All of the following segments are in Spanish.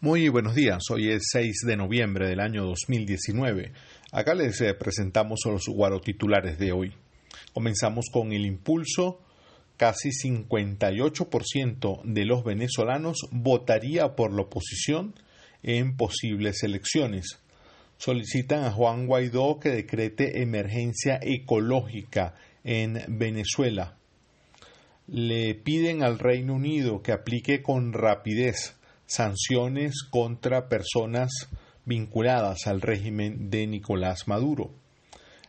Muy buenos días, hoy es 6 de noviembre del año 2019. Acá les eh, presentamos los guarotitulares de hoy. Comenzamos con el impulso. Casi 58% de los venezolanos votaría por la oposición en posibles elecciones. Solicitan a Juan Guaidó que decrete emergencia ecológica en Venezuela. Le piden al Reino Unido que aplique con rapidez sanciones contra personas vinculadas al régimen de Nicolás Maduro.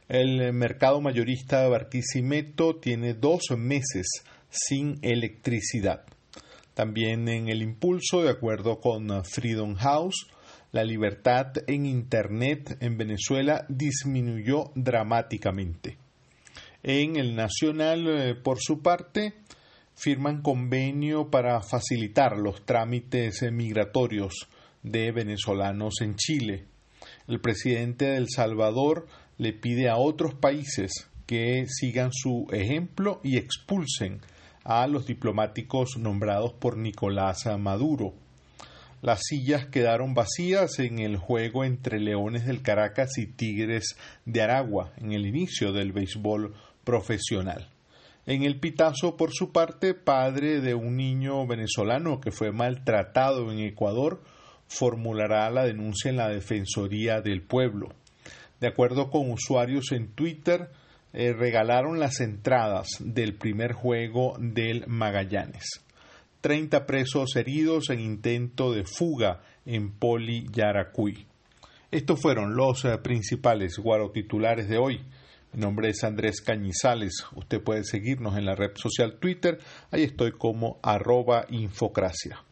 El mercado mayorista de Barquisimeto tiene dos meses sin electricidad. También en el impulso, de acuerdo con Freedom House, la libertad en Internet en Venezuela disminuyó dramáticamente. En el Nacional, eh, por su parte, firman convenio para facilitar los trámites migratorios de venezolanos en Chile. El presidente de El Salvador le pide a otros países que sigan su ejemplo y expulsen a los diplomáticos nombrados por Nicolás Maduro. Las sillas quedaron vacías en el juego entre Leones del Caracas y Tigres de Aragua en el inicio del béisbol profesional. En el Pitazo, por su parte, padre de un niño venezolano que fue maltratado en Ecuador, formulará la denuncia en la Defensoría del Pueblo. De acuerdo con usuarios en Twitter, eh, regalaron las entradas del primer juego del Magallanes. Treinta presos heridos en intento de fuga en Poli Yaracuy. Estos fueron los eh, principales guarotitulares de hoy. Mi nombre es Andrés Cañizales. Usted puede seguirnos en la red social Twitter. Ahí estoy como arroba infocracia.